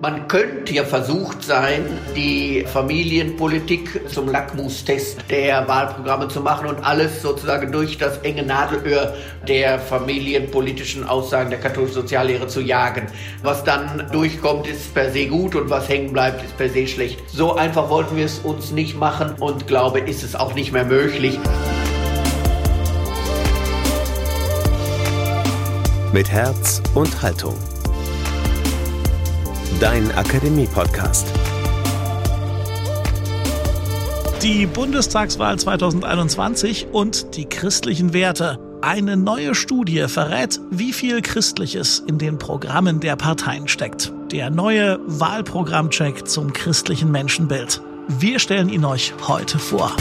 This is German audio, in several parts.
Man könnte ja versucht sein, die Familienpolitik zum Lackmustest der Wahlprogramme zu machen und alles sozusagen durch das enge Nadelöhr der familienpolitischen Aussagen der katholischen Soziallehre zu jagen. Was dann durchkommt, ist per se gut und was hängen bleibt, ist per se schlecht. So einfach wollten wir es uns nicht machen und glaube, ist es auch nicht mehr möglich. Mit Herz und Haltung dein Akademie-Podcast. Die Bundestagswahl 2021 und die christlichen Werte. Eine neue Studie verrät, wie viel Christliches in den Programmen der Parteien steckt. Der neue Wahlprogrammcheck zum christlichen Menschenbild. Wir stellen ihn euch heute vor.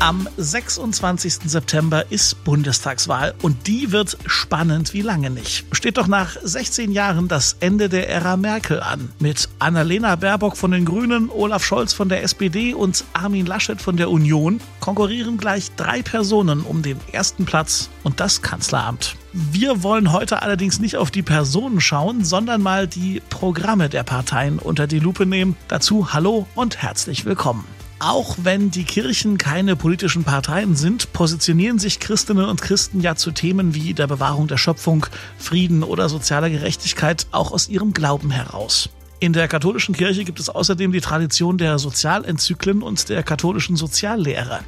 Am 26. September ist Bundestagswahl und die wird spannend wie lange nicht. Steht doch nach 16 Jahren das Ende der Ära Merkel an. Mit Annalena Baerbock von den Grünen, Olaf Scholz von der SPD und Armin Laschet von der Union konkurrieren gleich drei Personen um den ersten Platz und das Kanzleramt. Wir wollen heute allerdings nicht auf die Personen schauen, sondern mal die Programme der Parteien unter die Lupe nehmen. Dazu hallo und herzlich willkommen. Auch wenn die Kirchen keine politischen Parteien sind, positionieren sich Christinnen und Christen ja zu Themen wie der Bewahrung der Schöpfung, Frieden oder sozialer Gerechtigkeit auch aus ihrem Glauben heraus. In der katholischen Kirche gibt es außerdem die Tradition der Sozialenzyklen und der katholischen Soziallehre.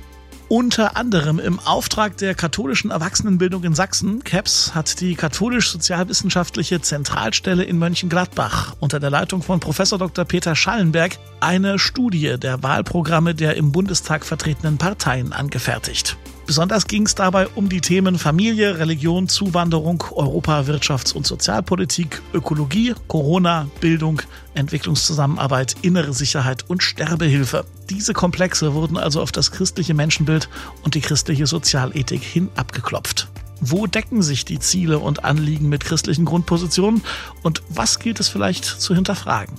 Unter anderem im Auftrag der katholischen Erwachsenenbildung in Sachsen, KEPS, hat die katholisch-sozialwissenschaftliche Zentralstelle in Mönchengladbach unter der Leitung von Professor Dr. Peter Schallenberg eine Studie der Wahlprogramme der im Bundestag vertretenen Parteien angefertigt. Besonders ging es dabei um die Themen Familie, Religion, Zuwanderung, Europa, Wirtschafts- und Sozialpolitik, Ökologie, Corona, Bildung, Entwicklungszusammenarbeit, innere Sicherheit und Sterbehilfe. Diese Komplexe wurden also auf das christliche Menschenbild und die christliche Sozialethik hin abgeklopft. Wo decken sich die Ziele und Anliegen mit christlichen Grundpositionen und was gilt es vielleicht zu hinterfragen?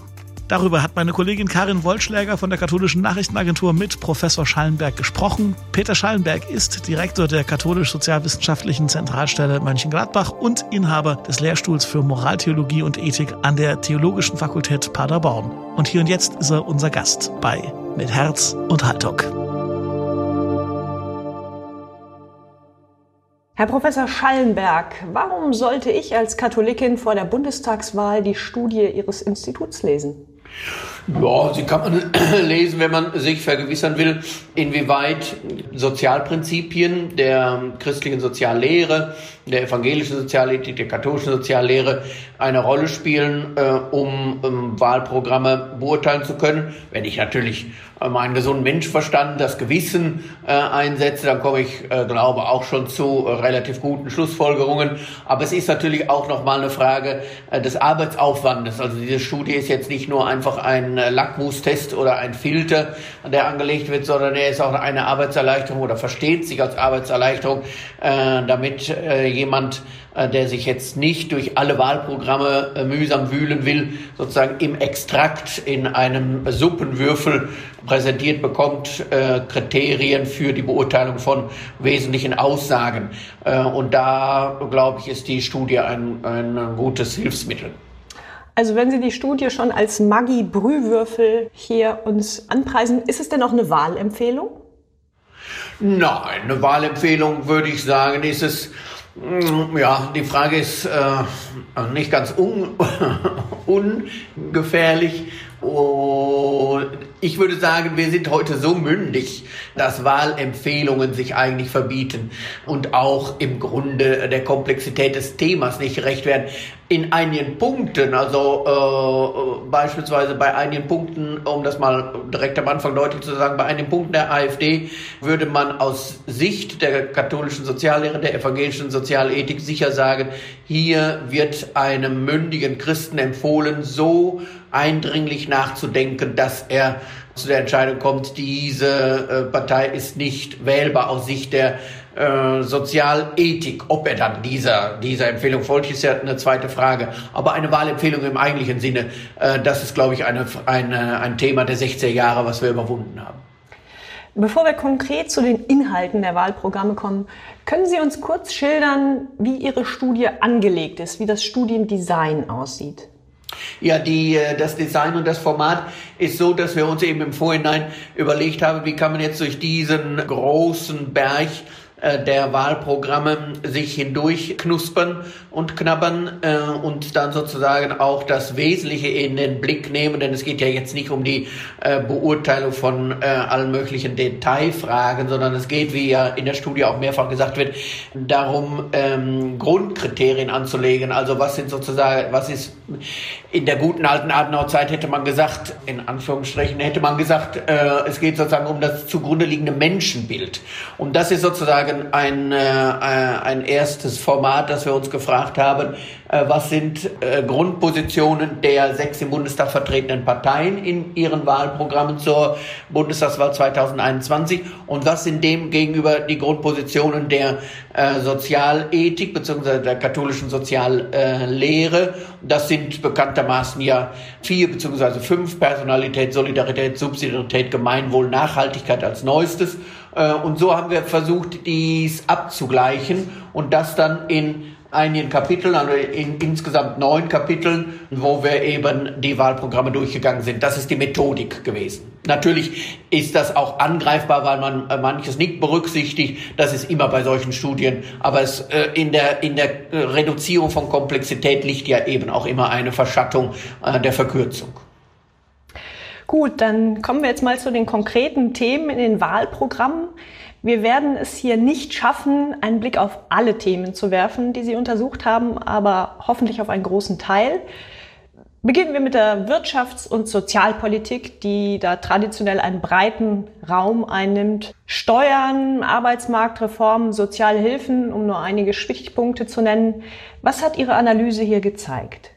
Darüber hat meine Kollegin Karin Wollschläger von der Katholischen Nachrichtenagentur mit Professor Schallenberg gesprochen. Peter Schallenberg ist Direktor der Katholisch-Sozialwissenschaftlichen Zentralstelle Mönchengladbach und Inhaber des Lehrstuhls für Moraltheologie und Ethik an der Theologischen Fakultät Paderborn. Und hier und jetzt ist er unser Gast bei Mit Herz und Haltung. Herr Professor Schallenberg, warum sollte ich als Katholikin vor der Bundestagswahl die Studie Ihres Instituts lesen? Yeah. Ja, sie kann man lesen, wenn man sich vergewissern will, inwieweit Sozialprinzipien der christlichen Soziallehre, der evangelischen Sozialethik, der katholischen Soziallehre eine Rolle spielen, äh, um, um Wahlprogramme beurteilen zu können. Wenn ich natürlich äh, meinen gesunden Menschverstand, das Gewissen äh, einsetze, dann komme ich, äh, glaube auch schon zu äh, relativ guten Schlussfolgerungen. Aber es ist natürlich auch nochmal eine Frage äh, des Arbeitsaufwandes. Also diese Studie ist jetzt nicht nur einfach ein äh, Lackmustest oder ein Filter, der angelegt wird, sondern er ist auch eine Arbeitserleichterung oder versteht sich als Arbeitserleichterung, äh, damit äh, jemand äh, der sich jetzt nicht durch alle Wahlprogramme äh, mühsam wühlen will, sozusagen im Extrakt in einem Suppenwürfel präsentiert bekommt, äh, Kriterien für die Beurteilung von wesentlichen Aussagen. Und da, glaube ich, ist die Studie ein, ein gutes Hilfsmittel. Also wenn Sie die Studie schon als Maggi-Brühwürfel hier uns anpreisen, ist es denn auch eine Wahlempfehlung? Nein, eine Wahlempfehlung würde ich sagen, ist es Mm, ja, die Frage ist äh, nicht ganz un ungefährlich. Und ich würde sagen, wir sind heute so mündig, dass Wahlempfehlungen sich eigentlich verbieten und auch im Grunde der Komplexität des Themas nicht gerecht werden. In einigen Punkten, also äh, beispielsweise bei einigen Punkten, um das mal direkt am Anfang deutlich zu sagen, bei einigen Punkten der AfD würde man aus Sicht der katholischen Soziallehre, der evangelischen Sozialethik sicher sagen, hier wird einem mündigen Christen empfohlen, so eindringlich nachzudenken, dass er zu der Entscheidung kommt, diese äh, Partei ist nicht wählbar aus Sicht der äh, Sozialethik. Ob er dann dieser, dieser Empfehlung folgt, ist ja eine zweite Frage. Aber eine Wahlempfehlung im eigentlichen Sinne, äh, das ist, glaube ich, eine, eine, ein Thema der 60er Jahre, was wir überwunden haben. Bevor wir konkret zu den Inhalten der Wahlprogramme kommen, können Sie uns kurz schildern, wie Ihre Studie angelegt ist, wie das Studiendesign aussieht? Ja, die, äh, das Design und das Format ist so, dass wir uns eben im Vorhinein überlegt haben, wie kann man jetzt durch diesen großen Berg äh, der Wahlprogramme sich hindurch knuspern und knabbern äh, und dann sozusagen auch das Wesentliche in den Blick nehmen, denn es geht ja jetzt nicht um die äh, Beurteilung von äh, allen möglichen Detailfragen, sondern es geht, wie ja in der Studie auch mehrfach gesagt wird, darum, ähm, Grundkriterien anzulegen. Also was sind sozusagen, was ist in der guten alten Adenauer-Zeit hätte man gesagt, in Anführungsstrichen hätte man gesagt, äh, es geht sozusagen um das zugrunde liegende Menschenbild. Und das ist sozusagen ein, äh, ein erstes Format, das wir uns gefragt haben, äh, was sind äh, Grundpositionen der sechs im Bundestag vertretenen Parteien in ihren Wahlprogrammen zur Bundestagswahl 2021 und was sind dem gegenüber die Grundpositionen der äh, Sozialethik bzw. der katholischen Soziallehre. Das sind bekanntermaßen ja vier bzw. fünf Personalität, Solidarität, Subsidiarität, Gemeinwohl, Nachhaltigkeit als neuestes. Äh, und so haben wir versucht, dies abzugleichen und das dann in einigen Kapiteln, also in insgesamt neun Kapiteln, wo wir eben die Wahlprogramme durchgegangen sind. Das ist die Methodik gewesen. Natürlich ist das auch angreifbar, weil man äh, manches nicht berücksichtigt. Das ist immer bei solchen Studien. Aber es, äh, in, der, in der Reduzierung von Komplexität liegt ja eben auch immer eine Verschattung der Verkürzung. Gut, dann kommen wir jetzt mal zu den konkreten Themen in den Wahlprogrammen. Wir werden es hier nicht schaffen, einen Blick auf alle Themen zu werfen, die Sie untersucht haben, aber hoffentlich auf einen großen Teil. Beginnen wir mit der Wirtschafts- und Sozialpolitik, die da traditionell einen breiten Raum einnimmt. Steuern, Arbeitsmarktreformen, soziale Hilfen, um nur einige Stichpunkte zu nennen. Was hat Ihre Analyse hier gezeigt?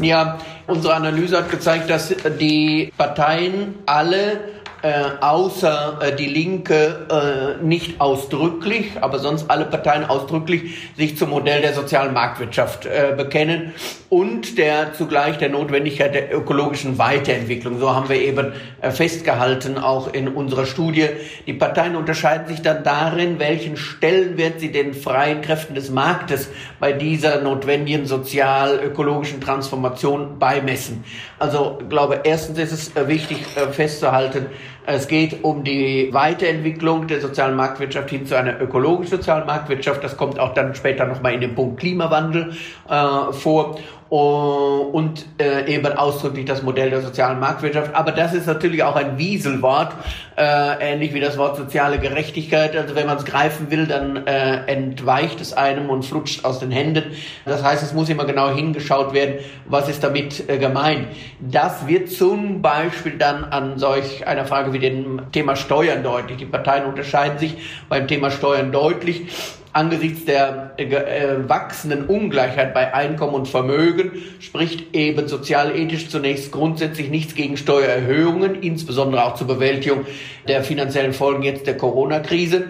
Ja, unsere Analyse hat gezeigt, dass die Parteien alle äh, außer äh, die Linke äh, nicht ausdrücklich, aber sonst alle Parteien ausdrücklich sich zum Modell der sozialen Marktwirtschaft äh, bekennen und der zugleich der Notwendigkeit der ökologischen Weiterentwicklung. So haben wir eben äh, festgehalten, auch in unserer Studie. Die Parteien unterscheiden sich dann darin, welchen Stellenwert sie den freien Kräften des Marktes bei dieser notwendigen sozial-ökologischen Transformation beimessen. Also glaube, erstens ist es äh, wichtig äh, festzuhalten, es geht um die Weiterentwicklung der sozialen Marktwirtschaft hin zu einer ökologischen sozialen Marktwirtschaft. Das kommt auch dann später nochmal in dem Punkt Klimawandel äh, vor. Äh, und äh, eben ausdrücklich das Modell der sozialen Marktwirtschaft. Aber das ist natürlich auch ein Wieselwort, äh, ähnlich wie das Wort soziale Gerechtigkeit. Also wenn man es greifen will, dann äh, entweicht es einem und flutscht aus den Händen. Das heißt, es muss immer genau hingeschaut werden, was ist damit äh, gemeint. Das wird zum Beispiel dann an solch einer Frage wie dem Thema Steuern deutlich. Die Parteien unterscheiden sich beim Thema Steuern deutlich angesichts der äh, äh, wachsenden Ungleichheit bei Einkommen und Vermögen spricht eben sozialethisch zunächst grundsätzlich nichts gegen Steuererhöhungen, insbesondere auch zur Bewältigung der finanziellen Folgen jetzt der Corona-Krise.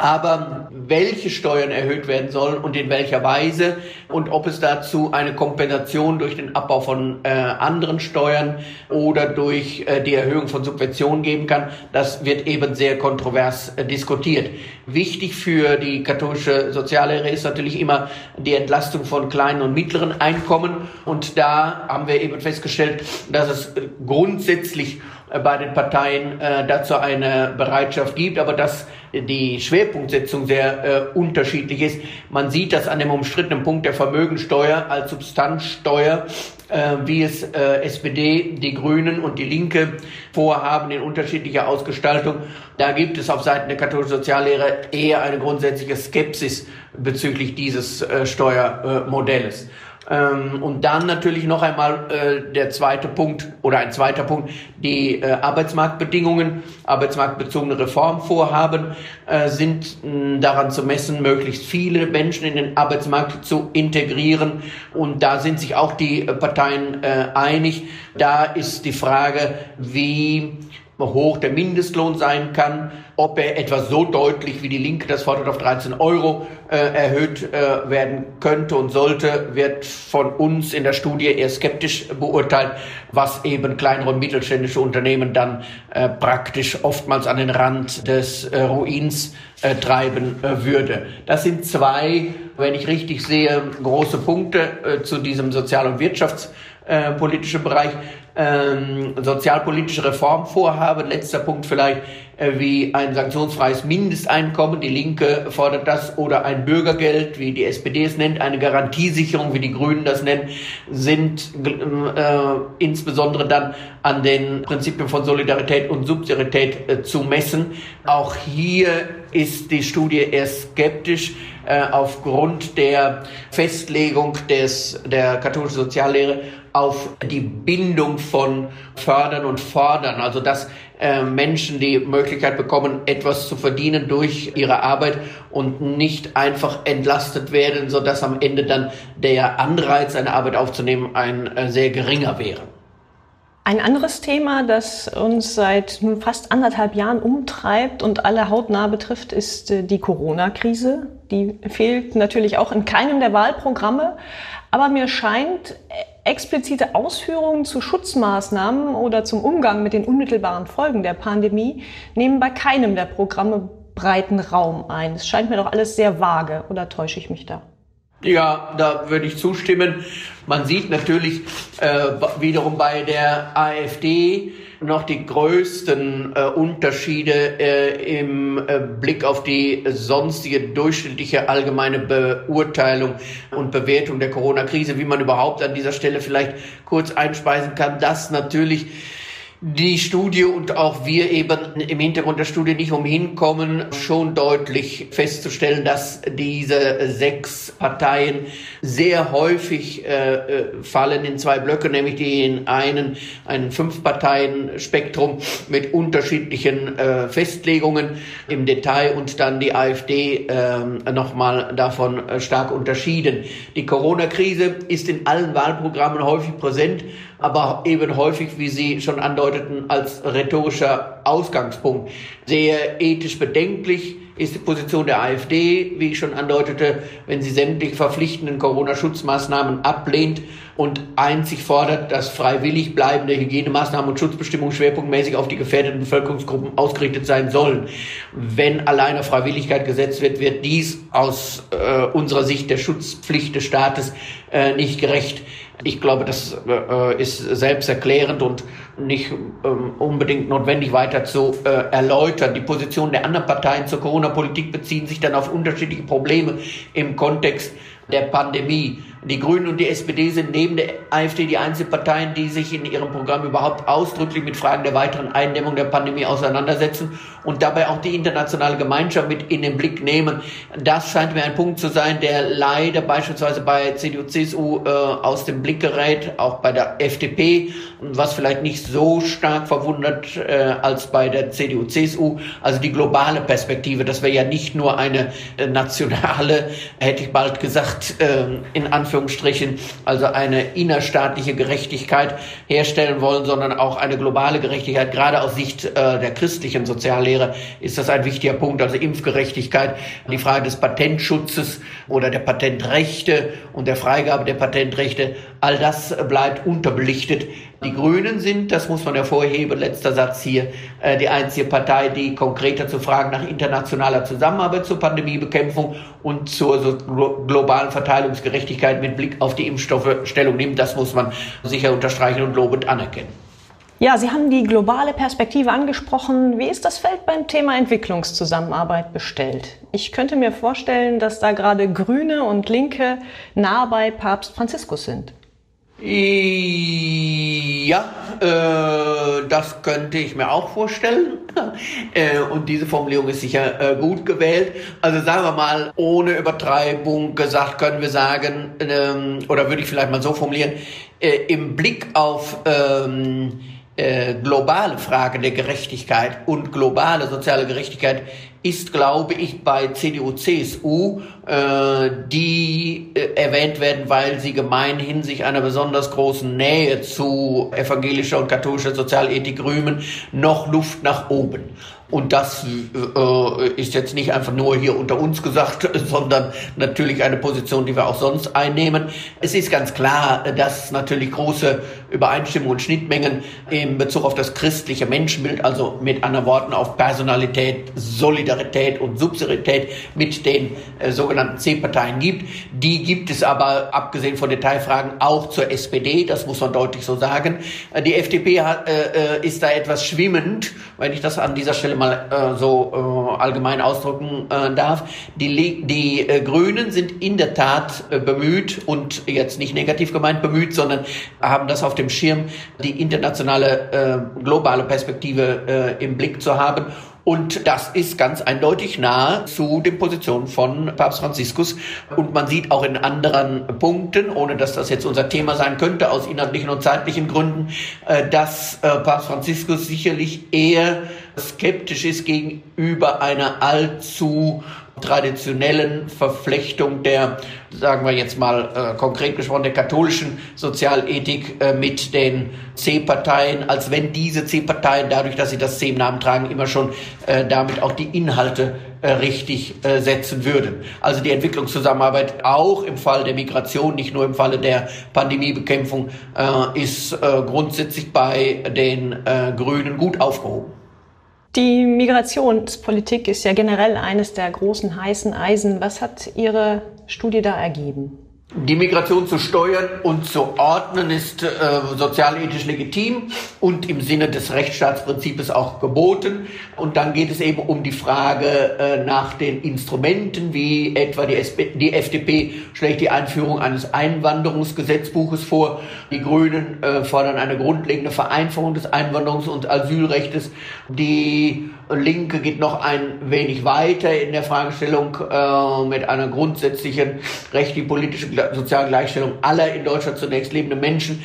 Aber welche Steuern erhöht werden sollen und in welcher Weise und ob es dazu eine Kompensation durch den Abbau von äh, anderen Steuern oder durch äh, die Erhöhung von Subventionen geben kann, das wird eben sehr kontrovers äh, diskutiert. Wichtig für die katholische Soziallehre ist natürlich immer die Entlastung von kleinen und mittleren Einkommen. Und da haben wir eben festgestellt, dass es grundsätzlich äh, bei den Parteien äh, dazu eine Bereitschaft gibt, aber dass die Schwerpunktsetzung sehr äh, unterschiedlich ist. Man sieht das an dem umstrittenen Punkt der Vermögensteuer als Substanzsteuer, äh, wie es äh, SPD, die Grünen und die Linke vorhaben in unterschiedlicher Ausgestaltung. Da gibt es auf Seiten der katholischen Soziallehre eher eine grundsätzliche Skepsis bezüglich dieses äh, Steuermodells. Ähm, und dann natürlich noch einmal äh, der zweite Punkt oder ein zweiter Punkt, die äh, Arbeitsmarktbedingungen, arbeitsmarktbezogene Reformvorhaben äh, sind mh, daran zu messen, möglichst viele Menschen in den Arbeitsmarkt zu integrieren. Und da sind sich auch die äh, Parteien äh, einig. Da ist die Frage, wie hoch der Mindestlohn sein kann, Ob er etwas so deutlich wie die Linke das fordert auf 13 Euro äh, erhöht äh, werden könnte und sollte, wird von uns in der Studie eher skeptisch beurteilt, was eben kleinere und mittelständische Unternehmen dann äh, praktisch oftmals an den Rand des äh, Ruins äh, treiben äh, würde. Das sind zwei, wenn ich richtig sehe, große Punkte zu diesem sozial- und wirtschaftspolitischen Bereich ähm, sozialpolitische Reformvorhaben. Letzter Punkt vielleicht äh, wie ein sanktionsfreies Mindesteinkommen. Die Linke fordert das oder ein Bürgergeld, wie die SPD es nennt, eine Garantiesicherung, wie die Grünen das nennen, sind äh, insbesondere dann an den Prinzipien von Solidarität und Subsidiarität äh, zu messen. Auch hier ist die Studie eher skeptisch äh, aufgrund der Festlegung des, der katholischen Soziallehre auf die Bindung von Fördern und Fordern, also dass äh, Menschen die Möglichkeit bekommen, etwas zu verdienen durch ihre Arbeit und nicht einfach entlastet werden, so dass am Ende dann der Anreiz, eine Arbeit aufzunehmen, ein äh, sehr geringer wäre. Ein anderes Thema, das uns seit nun fast anderthalb Jahren umtreibt und alle hautnah betrifft, ist äh, die Corona-Krise. Die fehlt natürlich auch in keinem der Wahlprogramme. Aber mir scheint, explizite Ausführungen zu Schutzmaßnahmen oder zum Umgang mit den unmittelbaren Folgen der Pandemie nehmen bei keinem der Programme breiten Raum ein. Es scheint mir doch alles sehr vage, oder täusche ich mich da? Ja, da würde ich zustimmen. Man sieht natürlich äh, wiederum bei der AfD, noch die größten äh, Unterschiede äh, im äh, Blick auf die sonstige durchschnittliche allgemeine Beurteilung und Bewertung der Corona-Krise, wie man überhaupt an dieser Stelle vielleicht kurz einspeisen kann, dass natürlich die Studie und auch wir eben im Hintergrund der Studie nicht umhin kommen, schon deutlich festzustellen, dass diese sechs Parteien sehr häufig äh, äh fallen in zwei Blöcke, nämlich die in einen, einen Fünf-Parteien-Spektrum mit unterschiedlichen äh, Festlegungen im Detail und dann die AfD äh, nochmal davon äh, stark unterschieden. Die Corona-Krise ist in allen Wahlprogrammen häufig präsent aber eben häufig, wie Sie schon andeuteten, als rhetorischer Ausgangspunkt. Sehr ethisch bedenklich ist die Position der AfD, wie ich schon andeutete, wenn sie sämtliche verpflichtenden Corona-Schutzmaßnahmen ablehnt und einzig fordert, dass freiwillig bleibende Hygienemaßnahmen und Schutzbestimmungen schwerpunktmäßig auf die gefährdeten Bevölkerungsgruppen ausgerichtet sein sollen. Wenn alleine Freiwilligkeit gesetzt wird, wird dies aus äh, unserer Sicht der Schutzpflicht des Staates äh, nicht gerecht. Ich glaube, das äh, ist selbsterklärend und nicht ähm, unbedingt notwendig weiter zu äh, erläutern. Die Positionen der anderen Parteien zur Corona-Politik beziehen sich dann auf unterschiedliche Probleme im Kontext der Pandemie. Die Grünen und die SPD sind neben der AfD die einzigen Parteien, die sich in ihrem Programm überhaupt ausdrücklich mit Fragen der weiteren Eindämmung der Pandemie auseinandersetzen und dabei auch die internationale Gemeinschaft mit in den Blick nehmen. Das scheint mir ein Punkt zu sein, der leider beispielsweise bei CDU, CSU äh, aus dem Blick gerät, auch bei der FDP, was vielleicht nicht so stark verwundert äh, als bei der CDU, CSU. Also die globale Perspektive, dass wir ja nicht nur eine äh, nationale, hätte ich bald gesagt, äh, in Anführungszeichen Anführungsstrichen, also eine innerstaatliche Gerechtigkeit herstellen wollen, sondern auch eine globale Gerechtigkeit. Gerade aus Sicht äh, der christlichen Soziallehre ist das ein wichtiger Punkt, also Impfgerechtigkeit, die Frage des Patentschutzes oder der Patentrechte und der Freigabe der Patentrechte, all das bleibt unterbelichtet. Die Grünen sind, das muss man hervorheben, letzter Satz hier, äh, die einzige Partei, die konkreter zu Fragen nach internationaler Zusammenarbeit zur Pandemiebekämpfung und zur globalen Verteilungsgerechtigkeit mit Blick auf die Impfstoffe Stellung nimmt. Das muss man sicher unterstreichen und lobend anerkennen. Ja, Sie haben die globale Perspektive angesprochen. Wie ist das Feld beim Thema Entwicklungszusammenarbeit bestellt? Ich könnte mir vorstellen, dass da gerade Grüne und Linke nah bei Papst Franziskus sind. Ja, äh, das könnte ich mir auch vorstellen. äh, und diese Formulierung ist sicher äh, gut gewählt. Also sagen wir mal, ohne Übertreibung gesagt, können wir sagen, ähm, oder würde ich vielleicht mal so formulieren, äh, im Blick auf ähm, äh, globale Fragen der Gerechtigkeit und globale soziale Gerechtigkeit ist, glaube ich, bei CDU, CSU, äh, die äh, erwähnt werden, weil sie gemeinhin sich einer besonders großen Nähe zu evangelischer und katholischer Sozialethik rühmen, noch Luft nach oben. Und das äh, ist jetzt nicht einfach nur hier unter uns gesagt, sondern natürlich eine Position, die wir auch sonst einnehmen. Es ist ganz klar, dass natürlich große Übereinstimmungen und Schnittmengen in Bezug auf das christliche Menschenbild, also mit anderen Worten auf Personalität, Solidarität und Subsidiarität mit den äh, sogenannten C-Parteien gibt. Die gibt es aber, abgesehen von Detailfragen, auch zur SPD, das muss man deutlich so sagen. Äh, die FDP hat, äh, äh, ist da etwas schwimmend, wenn ich das an dieser Stelle mal äh, so äh, allgemein ausdrücken äh, darf. Die, die äh, Grünen sind in der Tat äh, bemüht und jetzt nicht negativ gemeint bemüht, sondern haben das auf dem Schirm, die internationale äh, globale Perspektive äh, im Blick zu haben und das ist ganz eindeutig nahe zu den Positionen von Papst Franziskus. Und man sieht auch in anderen Punkten, ohne dass das jetzt unser Thema sein könnte, aus inhaltlichen und zeitlichen Gründen, äh, dass äh, Papst Franziskus sicherlich eher skeptisch ist gegenüber einer allzu traditionellen Verflechtung der, sagen wir jetzt mal äh, konkret gesprochen, der katholischen Sozialethik äh, mit den C-Parteien, als wenn diese C-Parteien, dadurch, dass sie das C im Namen tragen, immer schon äh, damit auch die Inhalte äh, richtig äh, setzen würden. Also die Entwicklungszusammenarbeit auch im Fall der Migration, nicht nur im Falle der Pandemiebekämpfung, äh, ist grundsätzlich bei den Grünen gut aufgehoben. Die Migrationspolitik ist ja generell eines der großen heißen Eisen. Was hat Ihre Studie da ergeben? Die Migration zu steuern und zu ordnen ist äh, sozialethisch legitim und im Sinne des Rechtsstaatsprinzips auch geboten. Und dann geht es eben um die Frage äh, nach den Instrumenten, wie etwa die, SP, die FDP schlägt die Einführung eines Einwanderungsgesetzbuches vor. Die Grünen äh, fordern eine grundlegende Vereinfachung des Einwanderungs- und Asylrechts. Die Linke geht noch ein wenig weiter in der Fragestellung äh, mit einer grundsätzlichen rechtlich politischen sozialen Gleichstellung aller in Deutschland zunächst lebenden Menschen.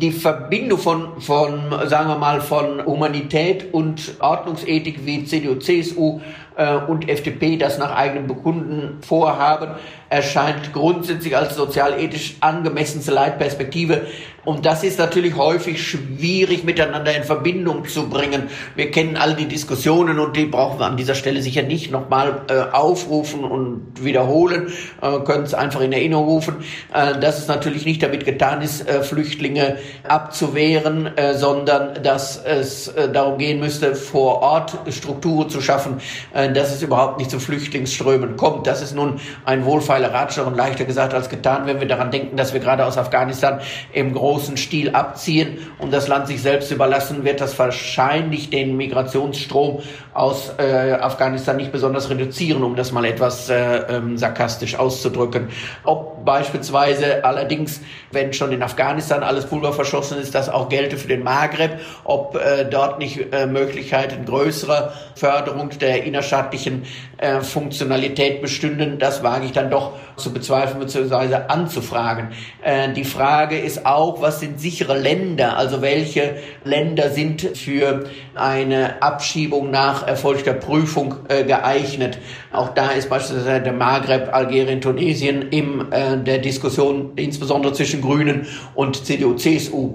Die Verbindung von, von sagen wir mal, von Humanität und Ordnungsethik wie CDU, CSU äh, und FDP das nach eigenem Bekunden vorhaben, erscheint grundsätzlich als sozialethisch angemessenste Leitperspektive. Und das ist natürlich häufig schwierig miteinander in Verbindung zu bringen. Wir kennen alle die Diskussionen und die brauchen wir an dieser Stelle sicher nicht nochmal äh, aufrufen und wiederholen, äh, können es einfach in Erinnerung rufen, äh, dass es natürlich nicht damit getan ist, äh, Flüchtlinge abzuwehren, äh, sondern dass es äh, darum gehen müsste, vor Ort Strukturen zu schaffen, äh, dass es überhaupt nicht zu Flüchtlingsströmen kommt. Das ist nun ein wohlfeiler Ratschlag und leichter gesagt als getan, wenn wir daran denken, dass wir gerade aus Afghanistan im großen Stil abziehen und das Land sich selbst überlassen, wird das wahrscheinlich den Migrationsstrom aus äh, Afghanistan nicht besonders reduzieren, um das mal etwas äh, ähm, sarkastisch auszudrücken. Ob beispielsweise allerdings, wenn schon in Afghanistan alles Pulver verschossen ist, das auch gelte für den Maghreb, ob äh, dort nicht äh, Möglichkeiten größerer Förderung der innerstaatlichen äh, Funktionalität bestünden, das wage ich dann doch zu bezweifeln bzw. anzufragen. Äh, die Frage ist auch, was sind sichere Länder, also welche Länder sind für eine Abschiebung nach erfolgter Prüfung äh, geeignet. Auch da ist beispielsweise der Maghreb, Algerien, Tunesien in äh, der Diskussion insbesondere zwischen Grünen und CDU, CSU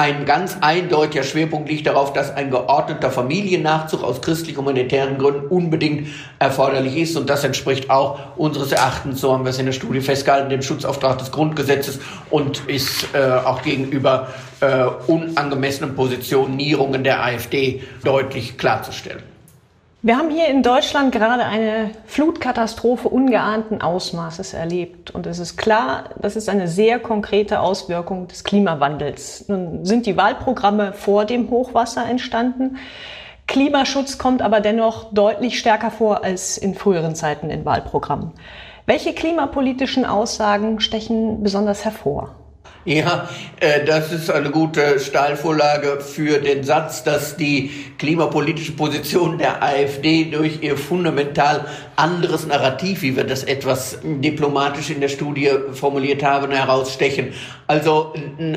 ein ganz eindeutiger Schwerpunkt liegt darauf, dass ein geordneter Familiennachzug aus christlich-humanitären Gründen unbedingt erforderlich ist. Und das entspricht auch unseres Erachtens, so haben wir es in der Studie festgehalten, dem Schutzauftrag des Grundgesetzes und ist äh, auch gegenüber äh, unangemessenen Positionierungen der AfD deutlich klarzustellen. Wir haben hier in Deutschland gerade eine Flutkatastrophe ungeahnten Ausmaßes erlebt. Und es ist klar, das ist eine sehr konkrete Auswirkung des Klimawandels. Nun sind die Wahlprogramme vor dem Hochwasser entstanden. Klimaschutz kommt aber dennoch deutlich stärker vor als in früheren Zeiten in Wahlprogrammen. Welche klimapolitischen Aussagen stechen besonders hervor? Ja, äh, das ist eine gute Steilvorlage für den Satz, dass die klimapolitische Position der AfD durch ihr fundamental anderes Narrativ, wie wir das etwas diplomatisch in der Studie formuliert haben, herausstechen. Also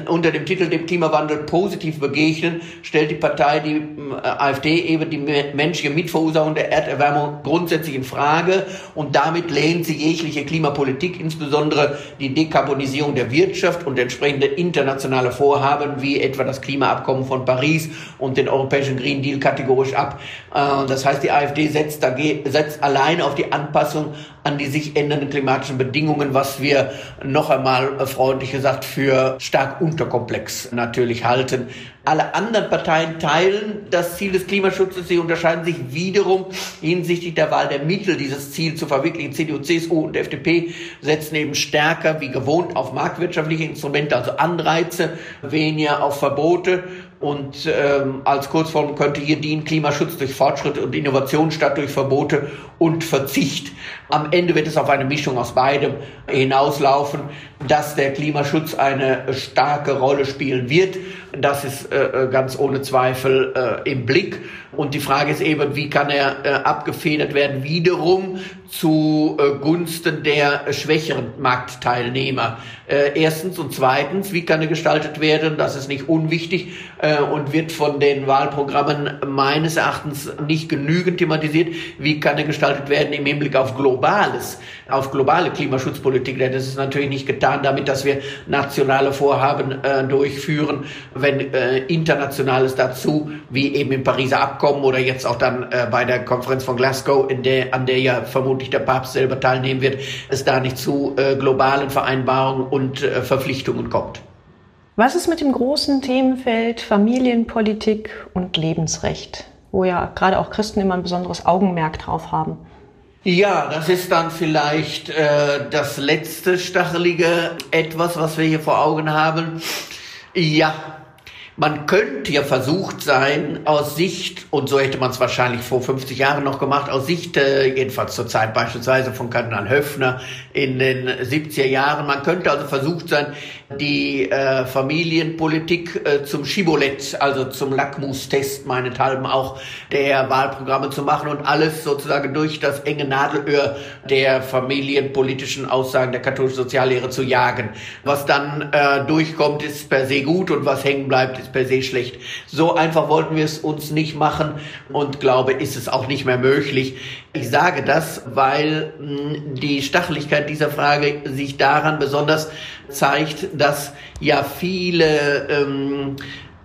unter dem Titel dem Klimawandel positiv begegnen, stellt die Partei, die AfD, eben die menschliche Mitverursachung der Erderwärmung grundsätzlich in Frage und damit lehnt sie jegliche Klimapolitik, insbesondere die Dekarbonisierung der Wirtschaft und entsprechende internationale Vorhaben wie etwa das Klimaabkommen von Paris und den europäischen Green Deal kategorisch ab. Äh, das heißt, die AfD setzt, setzt allein auf die Anpassung an die sich ändernden klimatischen Bedingungen, was wir noch einmal äh, freundlich gesagt für stark unterkomplex natürlich halten. Alle anderen Parteien teilen das Ziel des Klimaschutzes. Sie unterscheiden sich wiederum hinsichtlich der Wahl der Mittel, dieses Ziel zu verwirklichen. CDU, CSU und FDP setzen eben stärker wie gewohnt auf marktwirtschaftliche Instrumente, also Anreize, weniger auf Verbote. Und ähm, als Kurzform könnte hier dienen Klimaschutz durch Fortschritt und Innovation statt durch Verbote und Verzicht. Am Ende wird es auf eine Mischung aus beidem hinauslaufen, dass der Klimaschutz eine starke Rolle spielen wird. Das ist äh, äh, ganz ohne Zweifel äh, im Blick. Und die Frage ist eben, wie kann er äh, abgefedert werden, wiederum zu Gunsten der schwächeren Marktteilnehmer. Äh, erstens und zweitens, wie kann er gestaltet werden, das ist nicht unwichtig äh, und wird von den Wahlprogrammen meines Erachtens nicht genügend thematisiert, wie kann er gestaltet werden im Hinblick auf Globales, auf globale Klimaschutzpolitik, denn das ist natürlich nicht getan damit, dass wir nationale Vorhaben äh, durchführen, wenn internationales dazu, wie eben im Pariser Abkommen oder jetzt auch dann bei der Konferenz von Glasgow, in der, an der ja vermutlich der Papst selber teilnehmen wird, es da nicht zu äh, globalen Vereinbarungen und äh, Verpflichtungen kommt. Was ist mit dem großen Themenfeld Familienpolitik und Lebensrecht, wo ja gerade auch Christen immer ein besonderes Augenmerk drauf haben? Ja, das ist dann vielleicht äh, das letzte stachelige etwas, was wir hier vor Augen haben. Ja, man könnte ja versucht sein, aus Sicht, und so hätte man es wahrscheinlich vor 50 Jahren noch gemacht, aus Sicht, äh, jedenfalls zur Zeit beispielsweise von Kardinal Höffner in den 70er Jahren, man könnte also versucht sein, die äh, Familienpolitik äh, zum Schibolett, also zum Lackmustest meinethalben auch der Wahlprogramme zu machen und alles sozusagen durch das enge Nadelöhr der familienpolitischen Aussagen der katholischen Soziallehre zu jagen. Was dann äh, durchkommt, ist per se gut und was hängen bleibt, ist per se schlecht. So einfach wollten wir es uns nicht machen und glaube, ist es auch nicht mehr möglich. Ich sage das, weil mh, die Stacheligkeit dieser Frage sich daran besonders zeigt, dass ja viele ähm,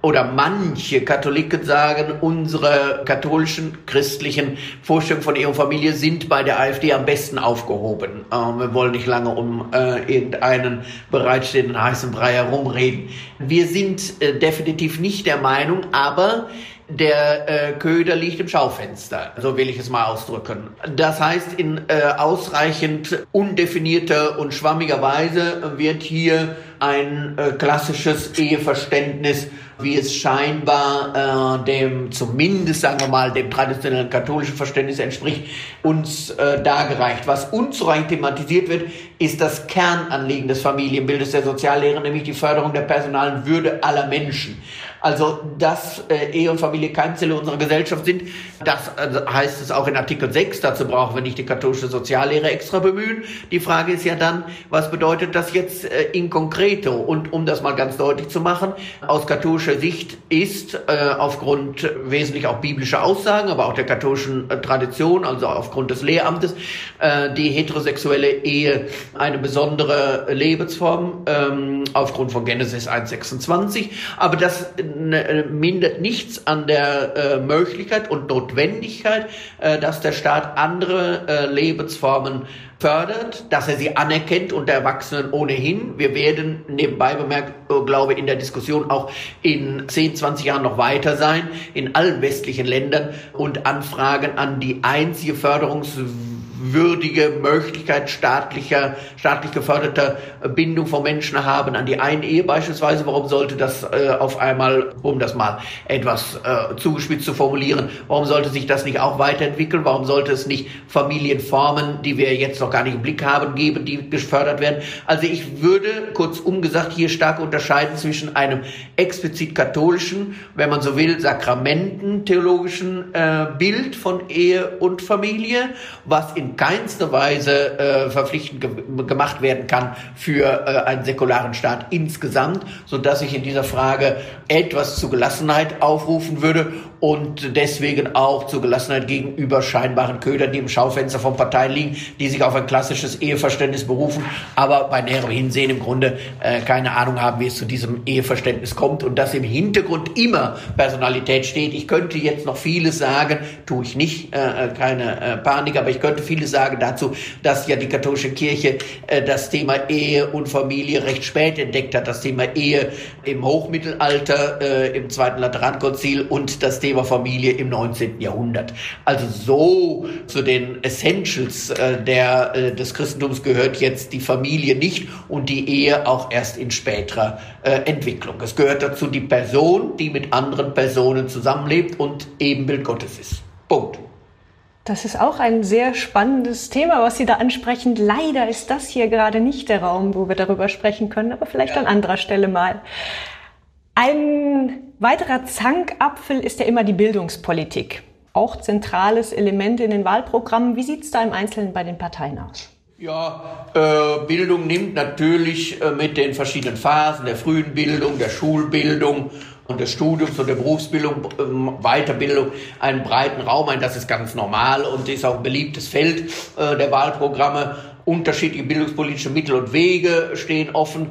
oder manche Katholiken sagen, unsere katholischen, christlichen Vorstellungen von und Familie sind bei der AfD am besten aufgehoben. Äh, wir wollen nicht lange um äh, irgendeinen bereitstehenden heißen Brei herumreden. Wir sind äh, definitiv nicht der Meinung, aber der äh, Köder liegt im Schaufenster, so will ich es mal ausdrücken. Das heißt, in äh, ausreichend undefinierter und schwammiger Weise wird hier ein äh, klassisches Eheverständnis, wie es scheinbar äh, dem, zumindest sagen wir mal, dem traditionellen katholischen Verständnis entspricht, uns äh, dargereicht. Was unzureichend thematisiert wird, ist das Kernanliegen des Familienbildes der Soziallehre, nämlich die Förderung der personalen Würde aller Menschen. Also, dass äh, Ehe und Familie Keimzelle unserer Gesellschaft sind, das also heißt es auch in Artikel 6. Dazu brauchen wir nicht die katholische Soziallehre extra bemühen. Die Frage ist ja dann, was bedeutet das jetzt äh, in concreto? Und um das mal ganz deutlich zu machen, aus katholischer Sicht ist äh, aufgrund wesentlich auch biblischer Aussagen, aber auch der katholischen äh, Tradition, also aufgrund des Lehramtes, äh, die heterosexuelle Ehe eine besondere Lebensform ähm, aufgrund von Genesis 1,26. Aber das äh, mindert nichts an der äh, Möglichkeit und Notwendigkeit, äh, dass der Staat andere äh, Lebensformen fördert, dass er sie anerkennt unter Erwachsenen ohnehin. Wir werden nebenbei bemerkt, äh, glaube in der Diskussion auch in 10, 20 Jahren noch weiter sein, in allen westlichen Ländern und Anfragen an die einzige Förderungs würdige Möglichkeit staatlicher, staatlich geförderter Bindung von Menschen haben an die eine Ehe beispielsweise. Warum sollte das äh, auf einmal, um das mal etwas äh, zugespitzt zu formulieren, warum sollte sich das nicht auch weiterentwickeln? Warum sollte es nicht Familienformen, die wir jetzt noch gar nicht im Blick haben, geben, die gefördert werden? Also ich würde kurzum gesagt hier stark unterscheiden zwischen einem explizit katholischen, wenn man so will, sakramententheologischen äh, Bild von Ehe und Familie, was in keinster Weise äh, verpflichtend ge gemacht werden kann für äh, einen säkularen Staat insgesamt, so dass ich in dieser Frage etwas zu Gelassenheit aufrufen würde und deswegen auch zur Gelassenheit gegenüber scheinbaren Ködern, die im Schaufenster von Parteien liegen, die sich auf ein klassisches Eheverständnis berufen, aber bei näherem Hinsehen im Grunde äh, keine Ahnung haben, wie es zu diesem Eheverständnis kommt und dass im Hintergrund immer Personalität steht. Ich könnte jetzt noch vieles sagen, tue ich nicht, äh, äh keine äh, Panik, aber ich könnte vieles sagen dazu, dass ja die katholische Kirche äh, das Thema Ehe und Familie recht spät entdeckt hat, das Thema Ehe im Hochmittelalter, äh, im Zweiten Laterankonzil und das Thema Familie im 19. Jahrhundert. Also so zu den Essentials äh, der, äh, des Christentums gehört jetzt die Familie nicht und die Ehe auch erst in späterer äh, Entwicklung. Es gehört dazu die Person, die mit anderen Personen zusammenlebt und Ebenbild Gottes ist. Punkt. Das ist auch ein sehr spannendes Thema, was Sie da ansprechen. Leider ist das hier gerade nicht der Raum, wo wir darüber sprechen können, aber vielleicht ja. an anderer Stelle mal. Ein weiterer Zankapfel ist ja immer die Bildungspolitik. Auch zentrales Element in den Wahlprogrammen. Wie sieht es da im Einzelnen bei den Parteien aus? Ja, äh, Bildung nimmt natürlich äh, mit den verschiedenen Phasen der frühen Bildung, der Schulbildung und des Studiums und der Berufsbildung, äh, Weiterbildung einen breiten Raum ein. Das ist ganz normal und ist auch ein beliebtes Feld äh, der Wahlprogramme unterschiedliche bildungspolitische Mittel und Wege stehen offen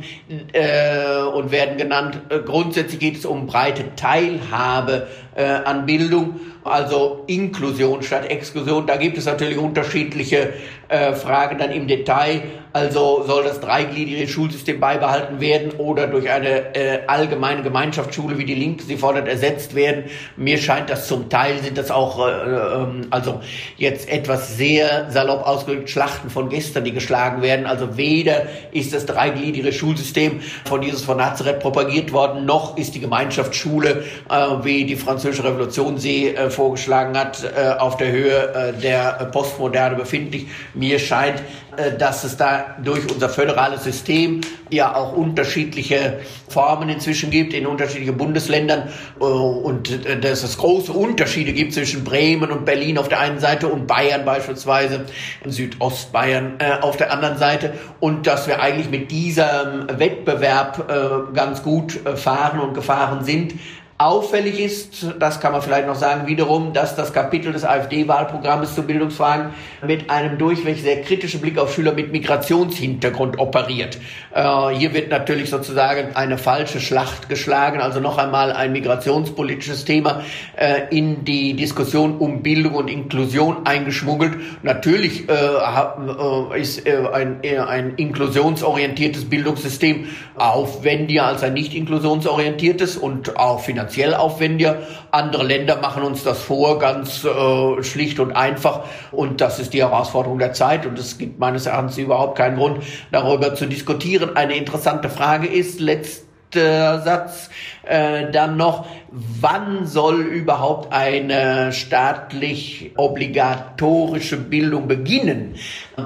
äh, und werden genannt. Äh, grundsätzlich geht es um breite Teilhabe äh, an Bildung, also Inklusion statt Exklusion. Da gibt es natürlich unterschiedliche äh, Fragen dann im Detail. Also soll das dreigliedrige Schulsystem beibehalten werden oder durch eine äh, allgemeine Gemeinschaftsschule, wie die Linke sie fordert, ersetzt werden? Mir scheint das zum Teil sind das auch, äh, ähm, also jetzt etwas sehr salopp ausgedrückt, Schlachten von gestern, die geschlagen werden. Also weder ist das dreigliedrige Schulsystem von Jesus von Nazareth propagiert worden, noch ist die Gemeinschaftsschule, äh, wie die französische Revolution sie äh, vorgeschlagen hat, äh, auf der Höhe äh, der Postmoderne befindlich. Mir scheint, äh, dass es da durch unser föderales System ja auch unterschiedliche Formen inzwischen gibt in unterschiedlichen Bundesländern äh, und dass es große Unterschiede gibt zwischen Bremen und Berlin auf der einen Seite und Bayern beispielsweise, Südostbayern auf der anderen Seite und dass wir eigentlich mit diesem Wettbewerb ganz gut fahren und gefahren sind, Auffällig ist, das kann man vielleicht noch sagen, wiederum, dass das Kapitel des AfD-Wahlprogrammes zu Bildungsfragen mit einem durchweg sehr kritischen Blick auf Schüler mit Migrationshintergrund operiert. Äh, hier wird natürlich sozusagen eine falsche Schlacht geschlagen, also noch einmal ein migrationspolitisches Thema äh, in die Diskussion um Bildung und Inklusion eingeschmuggelt. Natürlich äh, äh ist äh, ein, ein inklusionsorientiertes Bildungssystem aufwendiger als ein nicht inklusionsorientiertes und auch finanziell finanziell aufwendiger. Andere Länder machen uns das vor, ganz äh, schlicht und einfach. Und das ist die Herausforderung der Zeit. Und es gibt meines Erachtens überhaupt keinen Grund, darüber zu diskutieren. Eine interessante Frage ist letzter Satz äh, dann noch, wann soll überhaupt eine staatlich obligatorische Bildung beginnen?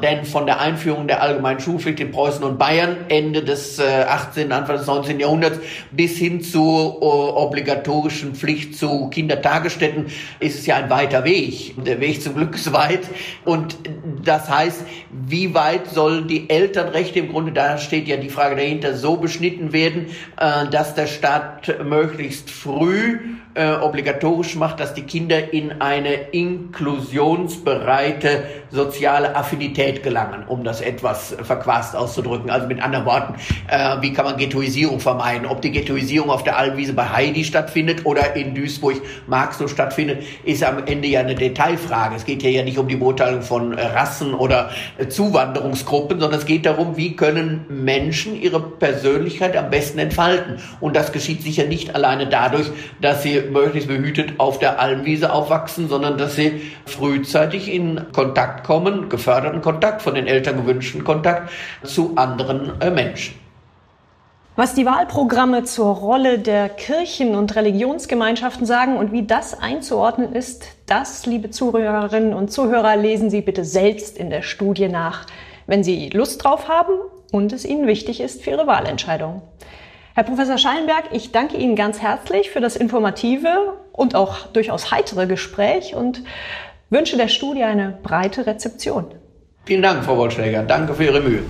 Denn von der Einführung der allgemeinen Schulpflicht in Preußen und Bayern Ende des äh, 18., Anfang des 19. Jahrhunderts bis hin zur äh, obligatorischen Pflicht zu Kindertagesstätten ist es ja ein weiter Weg. Der Weg zum Glück ist weit. Und das heißt, wie weit sollen die Elternrechte im Grunde, da steht ja die Frage dahinter, so beschnitten werden, äh, dass der Staat möglichst früh äh, obligatorisch macht, dass die Kinder in eine inklusionsbereite soziale Affinität gelangen, um das etwas verquast auszudrücken. Also mit anderen Worten, äh, wie kann man Ghettoisierung vermeiden? Ob die Ghettoisierung auf der Almwiese bei Heidi stattfindet oder in Duisburg-Marxloh stattfindet, ist am Ende ja eine Detailfrage. Es geht hier ja nicht um die Beurteilung von äh, Rassen oder äh, Zuwanderungsgruppen, sondern es geht darum, wie können Menschen ihre Persönlichkeit am besten entfalten. Und das geschieht sicher nicht alleine dadurch, dass sie möglichst behütet auf der Almwiese aufwachsen, sondern dass sie frühzeitig in Kontakt Kommen, geförderten Kontakt, von den Eltern gewünschten Kontakt zu anderen äh, Menschen. Was die Wahlprogramme zur Rolle der Kirchen und Religionsgemeinschaften sagen und wie das einzuordnen ist, das, liebe Zuhörerinnen und Zuhörer, lesen Sie bitte selbst in der Studie nach, wenn Sie Lust drauf haben und es Ihnen wichtig ist für Ihre Wahlentscheidung. Herr Professor Schallenberg, ich danke Ihnen ganz herzlich für das informative und auch durchaus heitere Gespräch und wünsche der Studie eine breite Rezeption. Vielen Dank, Frau Wollschläger. Danke für Ihre Mühe.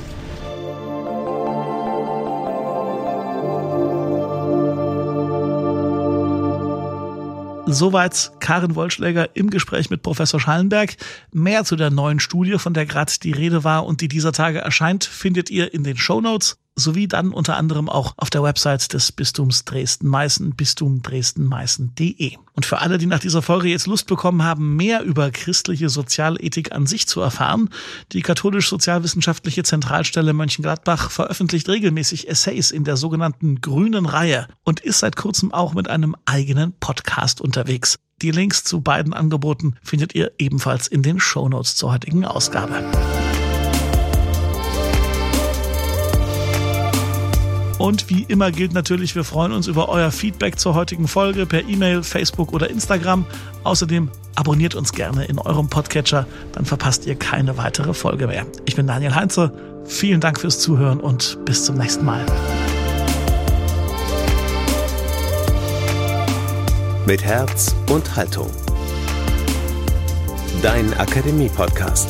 Soweit Karin Wollschläger im Gespräch mit Professor Schallenberg. Mehr zu der neuen Studie, von der gerade die Rede war und die dieser Tage erscheint, findet ihr in den Show Notes sowie dann unter anderem auch auf der Website des Bistums Dresden-Meißen, bistumdresden-meißen.de. Und für alle, die nach dieser Folge jetzt Lust bekommen haben, mehr über christliche Sozialethik an sich zu erfahren, die katholisch-sozialwissenschaftliche Zentralstelle Mönchengladbach veröffentlicht regelmäßig Essays in der sogenannten grünen Reihe und ist seit kurzem auch mit einem eigenen Podcast unterwegs. Die Links zu beiden Angeboten findet ihr ebenfalls in den Shownotes zur heutigen Ausgabe. Und wie immer gilt natürlich, wir freuen uns über euer Feedback zur heutigen Folge per E-Mail, Facebook oder Instagram. Außerdem abonniert uns gerne in eurem Podcatcher, dann verpasst ihr keine weitere Folge mehr. Ich bin Daniel Heinze. Vielen Dank fürs Zuhören und bis zum nächsten Mal. Mit Herz und Haltung. Dein Akademie-Podcast.